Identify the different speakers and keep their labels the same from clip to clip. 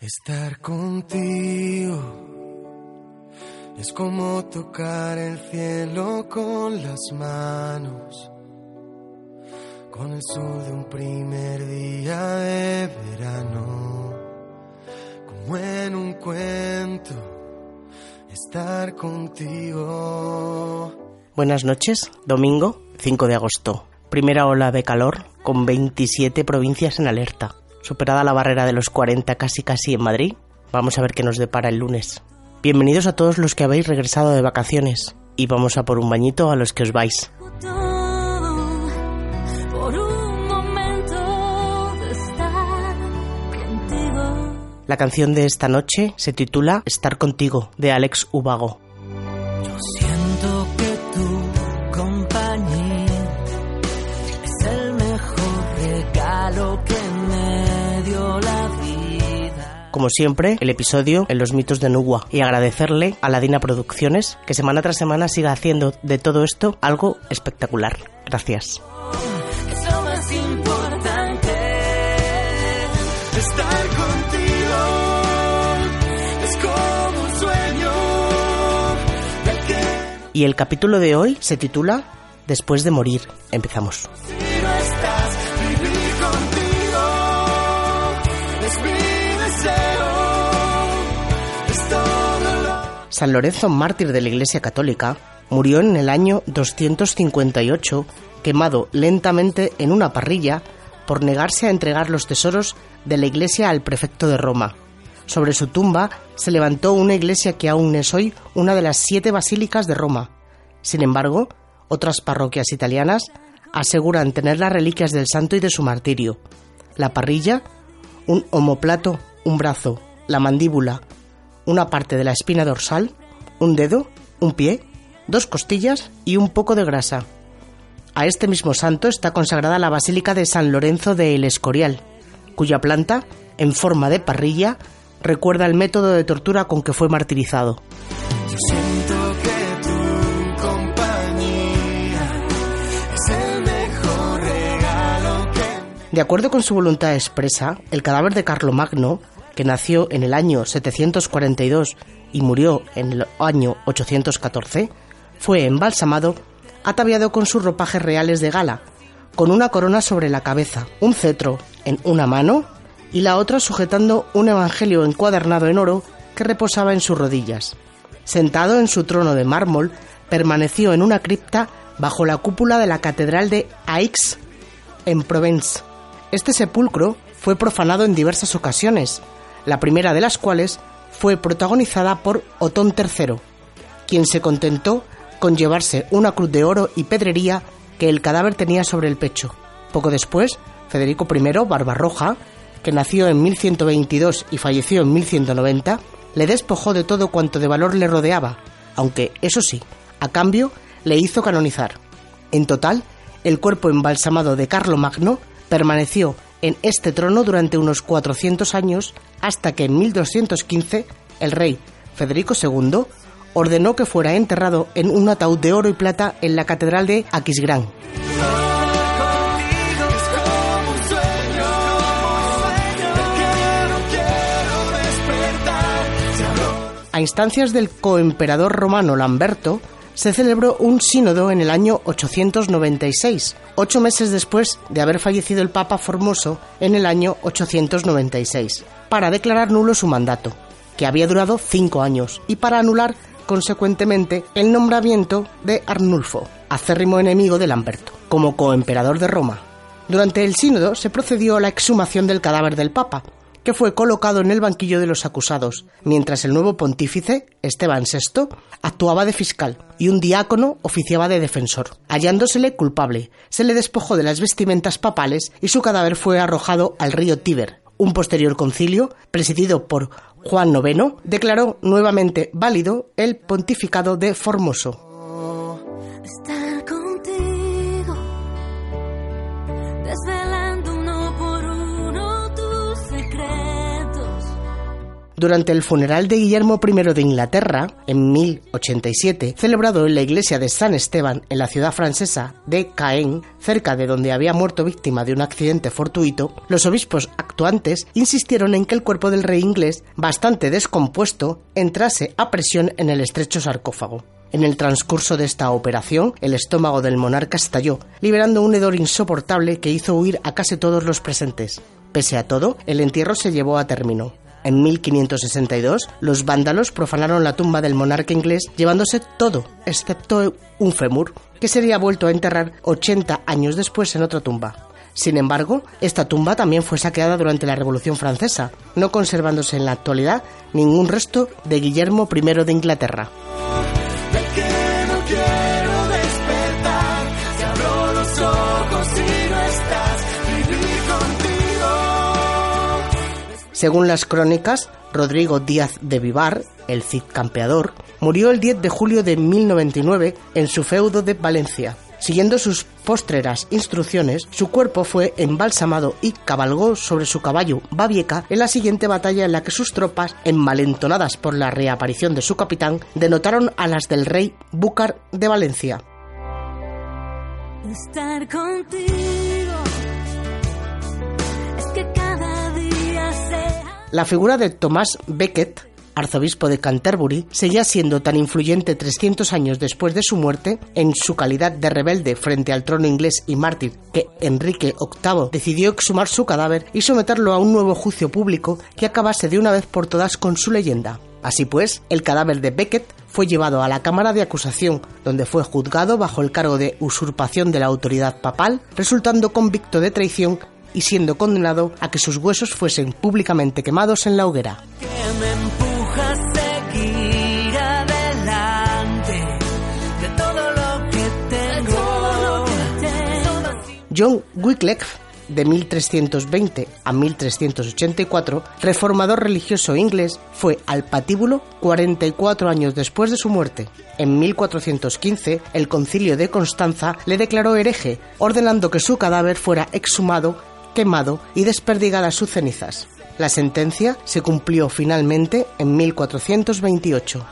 Speaker 1: Estar contigo es como tocar el cielo con las manos, con el sol de un primer día de verano, como en un cuento, estar contigo.
Speaker 2: Buenas noches, domingo 5 de agosto. Primera ola de calor con 27 provincias en alerta. Superada la barrera de los 40 casi casi en Madrid, vamos a ver qué nos depara el lunes. Bienvenidos a todos los que habéis regresado de vacaciones y vamos a por un bañito a los que os vais. La canción de esta noche se titula Estar contigo de Alex Ubago.
Speaker 1: Yo
Speaker 2: Como siempre, el episodio en los mitos de Nugua y agradecerle a la Dina Producciones que semana tras semana siga haciendo de todo esto algo espectacular. Gracias. Y el capítulo de hoy se titula Después de morir. Empezamos. San Lorenzo, mártir de la Iglesia Católica, murió en el año 258, quemado lentamente en una parrilla por negarse a entregar los tesoros de la Iglesia al prefecto de Roma. Sobre su tumba se levantó una iglesia que aún es hoy una de las siete basílicas de Roma. Sin embargo, otras parroquias italianas aseguran tener las reliquias del santo y de su martirio. La parrilla, un omoplato, un brazo, la mandíbula, una parte de la espina dorsal, un dedo, un pie, dos costillas y un poco de grasa. A este mismo santo está consagrada la Basílica de San Lorenzo de El Escorial, cuya planta, en forma de parrilla, recuerda el método de tortura con que fue martirizado. De acuerdo con su voluntad expresa, el cadáver de Carlomagno, que nació en el año 742 y murió en el año 814, fue embalsamado, ataviado con sus ropajes reales de gala, con una corona sobre la cabeza, un cetro en una mano y la otra sujetando un evangelio encuadernado en oro que reposaba en sus rodillas. Sentado en su trono de mármol, permaneció en una cripta bajo la cúpula de la catedral de Aix, en Provence. Este sepulcro fue profanado en diversas ocasiones, la primera de las cuales fue protagonizada por Otón III, quien se contentó con llevarse una cruz de oro y pedrería que el cadáver tenía sobre el pecho. Poco después, Federico I Barbarroja, que nació en 1122 y falleció en 1190, le despojó de todo cuanto de valor le rodeaba, aunque, eso sí, a cambio le hizo canonizar. En total, el cuerpo embalsamado de Carlomagno permaneció en este trono durante unos 400 años hasta que en 1215 el rey Federico II ordenó que fuera enterrado en un ataúd de oro y plata en la catedral de Aquisgrán. A instancias del coemperador romano Lamberto, se celebró un sínodo en el año 896, ocho meses después de haber fallecido el Papa Formoso en el año 896, para declarar nulo su mandato, que había durado cinco años, y para anular, consecuentemente, el nombramiento de Arnulfo, acérrimo enemigo de Lamberto, como coemperador de Roma. Durante el sínodo se procedió a la exhumación del cadáver del Papa, que fue colocado en el banquillo de los acusados, mientras el nuevo pontífice, Esteban VI, actuaba de fiscal y un diácono oficiaba de defensor. Hallándosele culpable, se le despojó de las vestimentas papales y su cadáver fue arrojado al río Tíber. Un posterior concilio, presidido por Juan IX, declaró nuevamente válido el pontificado de Formoso. Durante el funeral de Guillermo I de Inglaterra, en 1087, celebrado en la iglesia de San Esteban en la ciudad francesa de Caen, cerca de donde había muerto víctima de un accidente fortuito, los obispos actuantes insistieron en que el cuerpo del rey inglés, bastante descompuesto, entrase a presión en el estrecho sarcófago. En el transcurso de esta operación, el estómago del monarca estalló, liberando un hedor insoportable que hizo huir a casi todos los presentes. Pese a todo, el entierro se llevó a término. En 1562, los vándalos profanaron la tumba del monarca inglés llevándose todo, excepto un fémur, que sería vuelto a enterrar 80 años después en otra tumba. Sin embargo, esta tumba también fue saqueada durante la Revolución Francesa, no conservándose en la actualidad ningún resto de Guillermo I de Inglaterra. Según las crónicas, Rodrigo Díaz de Vivar, el Cid campeador, murió el 10 de julio de 1099 en su feudo de Valencia. Siguiendo sus postreras instrucciones, su cuerpo fue embalsamado y cabalgó sobre su caballo Babieca en la siguiente batalla en la que sus tropas, envalentonadas por la reaparición de su capitán, denotaron a las del rey Búcar de Valencia. La figura de Tomás Becket, arzobispo de Canterbury, seguía siendo tan influyente 300 años después de su muerte, en su calidad de rebelde frente al trono inglés y mártir, que Enrique VIII decidió exhumar su cadáver y someterlo a un nuevo juicio público que acabase de una vez por todas con su leyenda. Así pues, el cadáver de Becket fue llevado a la Cámara de Acusación, donde fue juzgado bajo el cargo de usurpación de la autoridad papal, resultando convicto de traición y siendo condenado a que sus huesos fuesen públicamente quemados en la hoguera. John Wycliffe, de 1320 a 1384, reformador religioso inglés, fue al patíbulo 44 años después de su muerte. En 1415, el concilio de Constanza le declaró hereje, ordenando que su cadáver fuera exhumado, y desperdigadas sus cenizas. La sentencia se cumplió finalmente en 1428.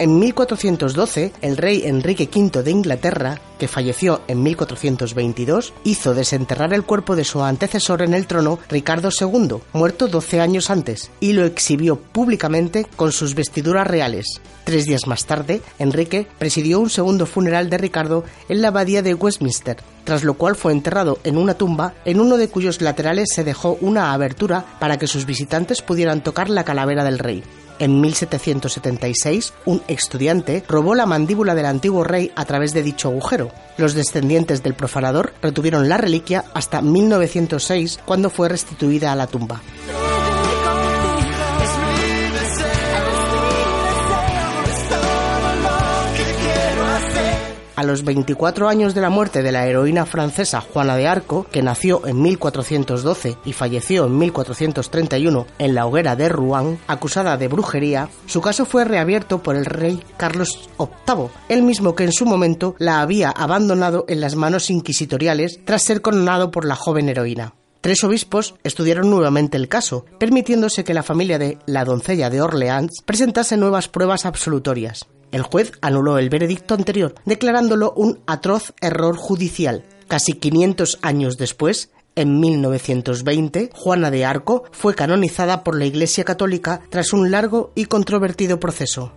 Speaker 2: En 1412, el rey Enrique V de Inglaterra, que falleció en 1422, hizo desenterrar el cuerpo de su antecesor en el trono, Ricardo II, muerto 12 años antes, y lo exhibió públicamente con sus vestiduras reales. Tres días más tarde, Enrique presidió un segundo funeral de Ricardo en la abadía de Westminster, tras lo cual fue enterrado en una tumba en uno de cuyos laterales se dejó una abertura para que sus visitantes pudieran tocar la calavera del rey. En 1776, un estudiante robó la mandíbula del antiguo rey a través de dicho agujero. Los descendientes del profanador retuvieron la reliquia hasta 1906, cuando fue restituida a la tumba. A los 24 años de la muerte de la heroína francesa Juana de Arco, que nació en 1412 y falleció en 1431 en la hoguera de Rouen, acusada de brujería, su caso fue reabierto por el rey Carlos VIII, el mismo que en su momento la había abandonado en las manos inquisitoriales tras ser condenado por la joven heroína. Tres obispos estudiaron nuevamente el caso, permitiéndose que la familia de la doncella de Orleans presentase nuevas pruebas absolutorias. El juez anuló el veredicto anterior, declarándolo un atroz error judicial. Casi 500 años después, en 1920, Juana de Arco fue canonizada por la Iglesia Católica tras un largo y controvertido proceso.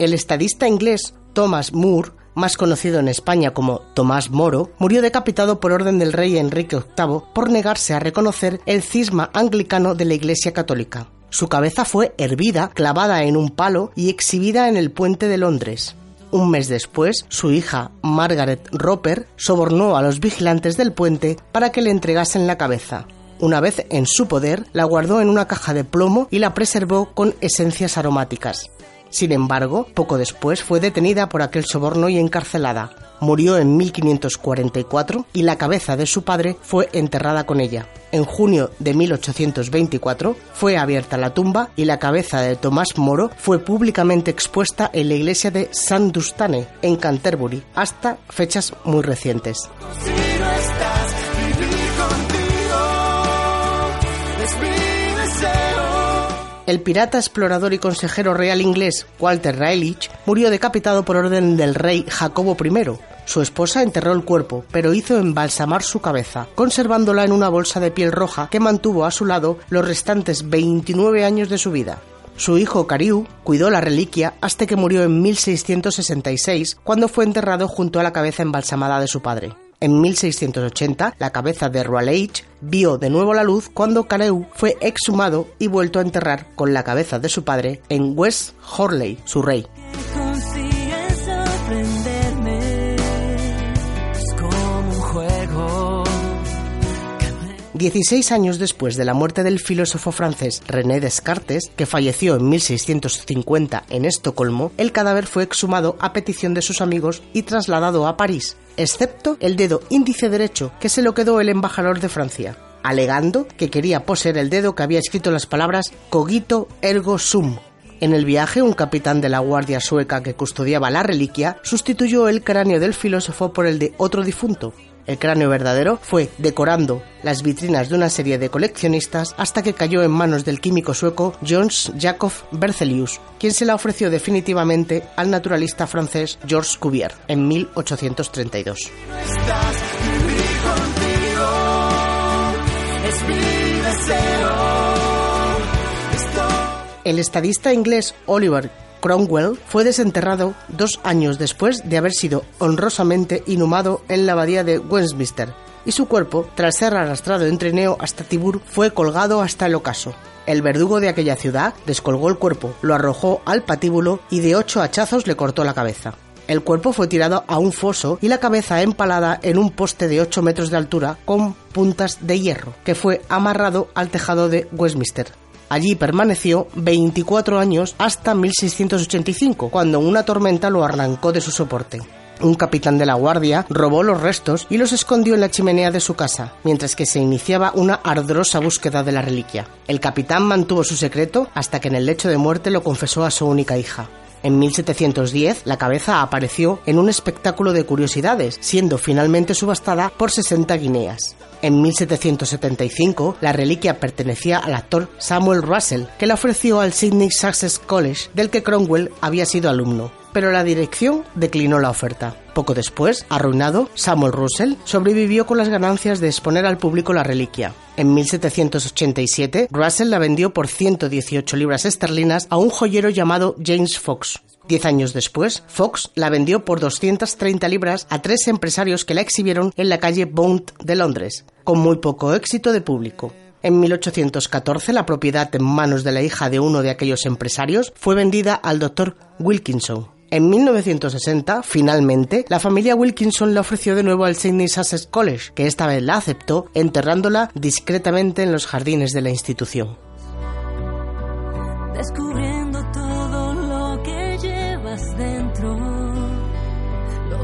Speaker 2: El estadista inglés Thomas Moore, más conocido en España como Tomás Moro, murió decapitado por orden del rey Enrique VIII por negarse a reconocer el cisma anglicano de la Iglesia Católica. Su cabeza fue hervida, clavada en un palo y exhibida en el puente de Londres. Un mes después, su hija, Margaret Roper, sobornó a los vigilantes del puente para que le entregasen la cabeza. Una vez en su poder, la guardó en una caja de plomo y la preservó con esencias aromáticas. Sin embargo, poco después fue detenida por aquel soborno y encarcelada. Murió en 1544 y la cabeza de su padre fue enterrada con ella. En junio de 1824 fue abierta la tumba y la cabeza de Tomás Moro fue públicamente expuesta en la iglesia de San Dustane, en Canterbury, hasta fechas muy recientes. El pirata, explorador y consejero real inglés Walter Raleigh murió decapitado por orden del rey Jacobo I. Su esposa enterró el cuerpo, pero hizo embalsamar su cabeza, conservándola en una bolsa de piel roja que mantuvo a su lado los restantes 29 años de su vida. Su hijo Cariu cuidó la reliquia hasta que murió en 1666, cuando fue enterrado junto a la cabeza embalsamada de su padre. En 1680, la cabeza de Raleigh vio de nuevo la luz cuando Carew fue exhumado y vuelto a enterrar con la cabeza de su padre en West Horley, su rey. 16 años después de la muerte del filósofo francés René Descartes, que falleció en 1650 en Estocolmo, el cadáver fue exhumado a petición de sus amigos y trasladado a París, excepto el dedo índice derecho, que se lo quedó el embajador de Francia, alegando que quería poseer el dedo que había escrito las palabras cogito ergo sum. En el viaje, un capitán de la guardia sueca que custodiaba la reliquia sustituyó el cráneo del filósofo por el de otro difunto, el cráneo verdadero fue decorando las vitrinas de una serie de coleccionistas hasta que cayó en manos del químico sueco Johannes Jacob Berzelius, quien se la ofreció definitivamente al naturalista francés Georges Cuvier en 1832.
Speaker 1: No estás, vivir contigo es mi deseo. Estoy
Speaker 2: El estadista inglés Oliver Cromwell fue desenterrado dos años después de haber sido honrosamente inhumado en la abadía de Westminster, y su cuerpo, tras ser arrastrado en trineo hasta Tibur, fue colgado hasta el ocaso. El verdugo de aquella ciudad descolgó el cuerpo, lo arrojó al patíbulo y de ocho hachazos le cortó la cabeza. El cuerpo fue tirado a un foso y la cabeza empalada en un poste de 8 metros de altura con puntas de hierro, que fue amarrado al tejado de Westminster. Allí permaneció 24 años hasta 1685, cuando una tormenta lo arrancó de su soporte. Un capitán de la guardia robó los restos y los escondió en la chimenea de su casa, mientras que se iniciaba una ardorosa búsqueda de la reliquia. El capitán mantuvo su secreto hasta que en el lecho de muerte lo confesó a su única hija. En 1710, la cabeza apareció en un espectáculo de curiosidades, siendo finalmente subastada por 60 guineas. En 1775, la reliquia pertenecía al actor Samuel Russell, que la ofreció al Sydney Sussex College, del que Cromwell había sido alumno. Pero la dirección declinó la oferta. Poco después, arruinado, Samuel Russell sobrevivió con las ganancias de exponer al público la reliquia. En 1787, Russell la vendió por 118 libras esterlinas a un joyero llamado James Fox. Diez años después, Fox la vendió por 230 libras a tres empresarios que la exhibieron en la calle Bond de Londres, con muy poco éxito de público. En 1814, la propiedad en manos de la hija de uno de aquellos empresarios fue vendida al doctor Wilkinson. En 1960, finalmente, la familia Wilkinson la ofreció de nuevo al Sydney Sussex College, que esta vez la aceptó, enterrándola discretamente en los jardines de la institución.
Speaker 3: Descubriendo todo lo que llevas dentro. Lo.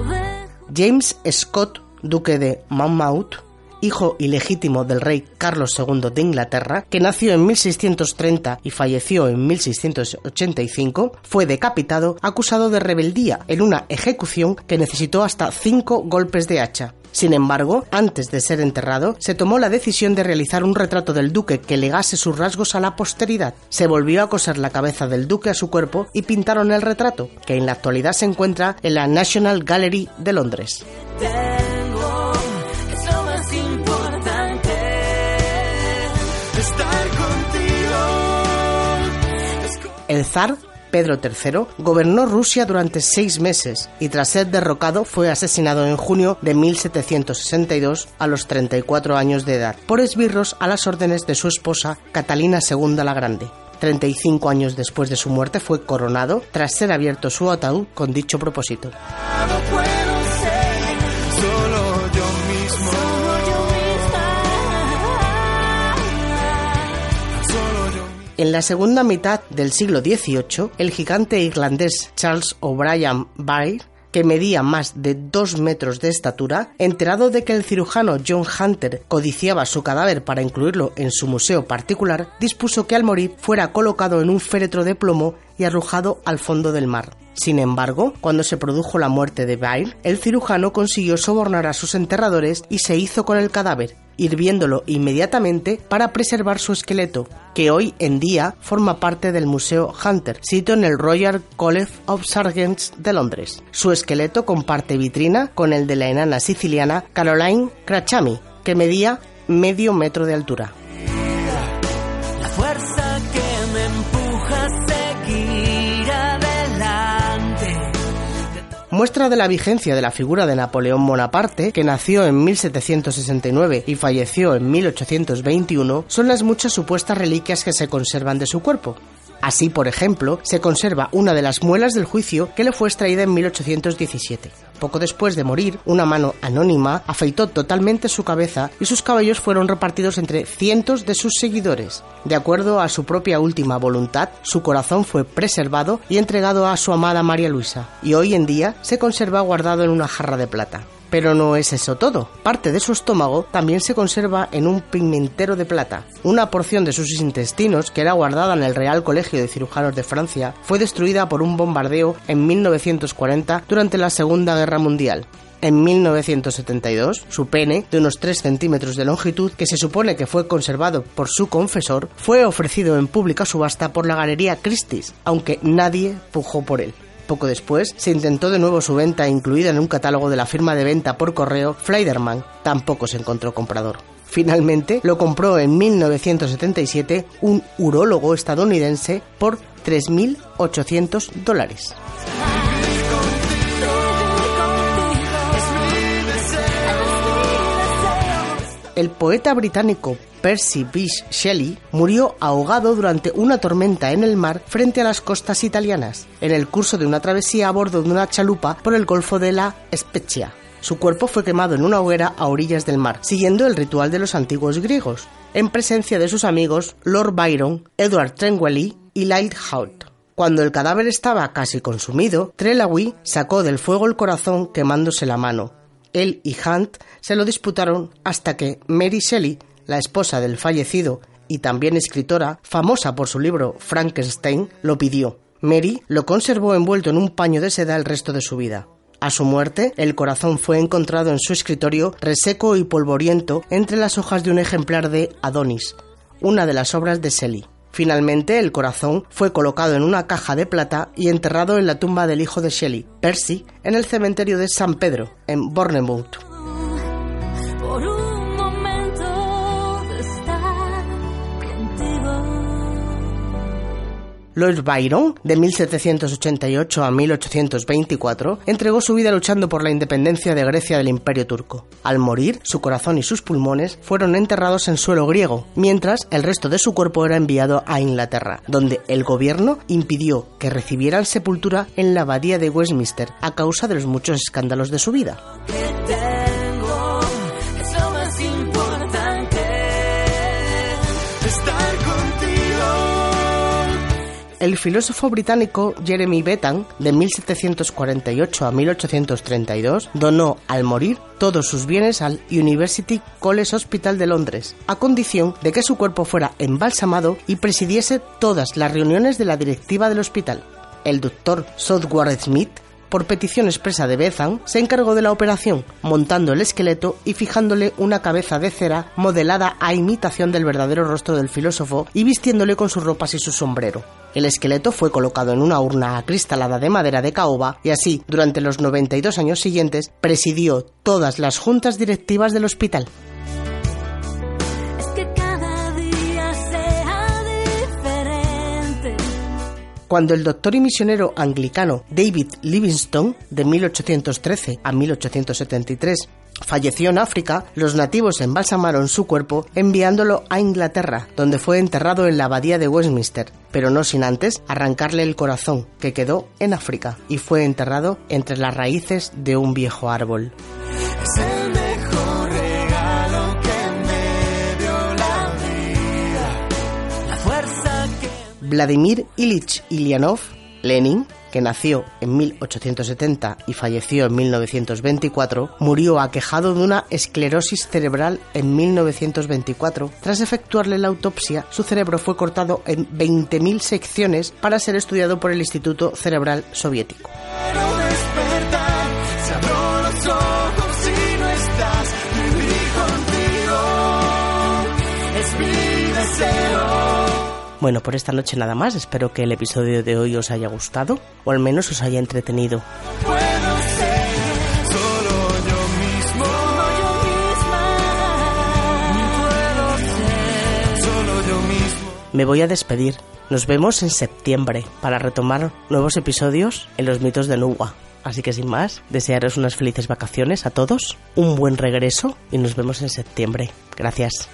Speaker 2: James Scott, duque de Monmouth, hijo ilegítimo del rey Carlos II de Inglaterra, que nació en 1630 y falleció en 1685, fue decapitado acusado de rebeldía en una ejecución que necesitó hasta cinco golpes de hacha. Sin embargo, antes de ser enterrado, se tomó la decisión de realizar un retrato del duque que legase sus rasgos a la posteridad. Se volvió a coser la cabeza del duque a su cuerpo y pintaron el retrato, que en la actualidad se encuentra en la National Gallery de Londres. El zar Pedro III gobernó Rusia durante seis meses y tras ser derrocado fue asesinado en junio de 1762 a los 34 años de edad por esbirros a las órdenes de su esposa Catalina II la Grande. 35 años después de su muerte fue coronado tras ser abierto su ataúd con dicho propósito. En la segunda mitad del siglo XVIII, el gigante irlandés Charles O'Brien Byrne que medía más de dos metros de estatura, enterado de que el cirujano John Hunter codiciaba su cadáver para incluirlo en su museo particular, dispuso que al morir fuera colocado en un féretro de plomo y arrojado al fondo del mar. Sin embargo, cuando se produjo la muerte de Byrne, el cirujano consiguió sobornar a sus enterradores y se hizo con el cadáver, hirviéndolo inmediatamente para preservar su esqueleto, que hoy en día forma parte del Museo Hunter, sito en el Royal College of Surgeons de Londres. Su esqueleto comparte vitrina con el de la enana siciliana Caroline Crachami, que medía medio metro de altura. Muestra de la vigencia de la figura de Napoleón Bonaparte, que nació en 1769 y falleció en 1821, son las muchas supuestas reliquias que se conservan de su cuerpo. Así, por ejemplo, se conserva una de las muelas del juicio que le fue extraída en 1817. Poco después de morir, una mano anónima afeitó totalmente su cabeza y sus cabellos fueron repartidos entre cientos de sus seguidores. De acuerdo a su propia última voluntad, su corazón fue preservado y entregado a su amada María Luisa, y hoy en día se conserva guardado en una jarra de plata. Pero no es eso todo. Parte de su estómago también se conserva en un pigmentero de plata. Una porción de sus intestinos, que era guardada en el Real Colegio de Cirujanos de Francia, fue destruida por un bombardeo en 1940 durante la Segunda Guerra Mundial. En 1972, su pene, de unos 3 centímetros de longitud, que se supone que fue conservado por su confesor, fue ofrecido en pública subasta por la Galería Christie's, aunque nadie pujó por él. Poco después, se intentó de nuevo su venta incluida en un catálogo de la firma de venta por correo Fleiderman. Tampoco se encontró comprador. Finalmente, lo compró en 1977 un urólogo estadounidense por 3.800 dólares. El poeta británico Percy Bysshe Shelley murió ahogado durante una tormenta en el mar frente a las costas italianas, en el curso de una travesía a bordo de una chalupa por el Golfo de la Spezia. Su cuerpo fue quemado en una hoguera a orillas del mar, siguiendo el ritual de los antiguos griegos, en presencia de sus amigos Lord Byron, Edward Tringwell y Lighthout. Cuando el cadáver estaba casi consumido, Trelawney sacó del fuego el corazón quemándose la mano. Él y Hunt se lo disputaron hasta que Mary Shelley, la esposa del fallecido y también escritora, famosa por su libro Frankenstein, lo pidió. Mary lo conservó envuelto en un paño de seda el resto de su vida. A su muerte, el corazón fue encontrado en su escritorio reseco y polvoriento entre las hojas de un ejemplar de Adonis, una de las obras de Shelley. Finalmente, el corazón fue colocado en una caja de plata y enterrado en la tumba del hijo de Shelley, Percy, en el cementerio de San Pedro, en Bournemouth. Lord Byron, de 1788 a 1824, entregó su vida luchando por la independencia de Grecia del Imperio turco. Al morir, su corazón y sus pulmones fueron enterrados en suelo griego, mientras el resto de su cuerpo era enviado a Inglaterra, donde el gobierno impidió que recibieran sepultura en la abadía de Westminster a causa de los muchos escándalos de su vida. El filósofo británico Jeremy Bentham, de 1748 a 1832, donó al morir todos sus bienes al University College Hospital de Londres, a condición de que su cuerpo fuera embalsamado y presidiese todas las reuniones de la directiva del hospital. El doctor Southward Smith por petición expresa de Bentham, se encargó de la operación, montando el esqueleto y fijándole una cabeza de cera modelada a imitación del verdadero rostro del filósofo y vistiéndole con sus ropas y su sombrero. El esqueleto fue colocado en una urna acristalada de madera de caoba y así, durante los 92 años siguientes, presidió todas las juntas directivas del hospital. Cuando el doctor y misionero anglicano David Livingstone, de 1813 a 1873, falleció en África, los nativos embalsamaron su cuerpo enviándolo a Inglaterra, donde fue enterrado en la abadía de Westminster, pero no sin antes arrancarle el corazón, que quedó en África, y fue enterrado entre las raíces de un viejo árbol. Vladimir Ilich Ilyanov, Lenin, que nació en 1870 y falleció en 1924, murió aquejado de una esclerosis cerebral en 1924. Tras efectuarle la autopsia, su cerebro fue cortado en 20.000 secciones para ser estudiado por el Instituto Cerebral Soviético. Bueno, por esta noche nada más. Espero que el episodio de hoy os haya gustado o al menos os haya entretenido. Me voy a despedir. Nos vemos en septiembre para retomar nuevos episodios en los mitos de Nuwa. Así que sin más, desearos unas felices vacaciones a todos, un buen regreso y nos vemos en septiembre. Gracias.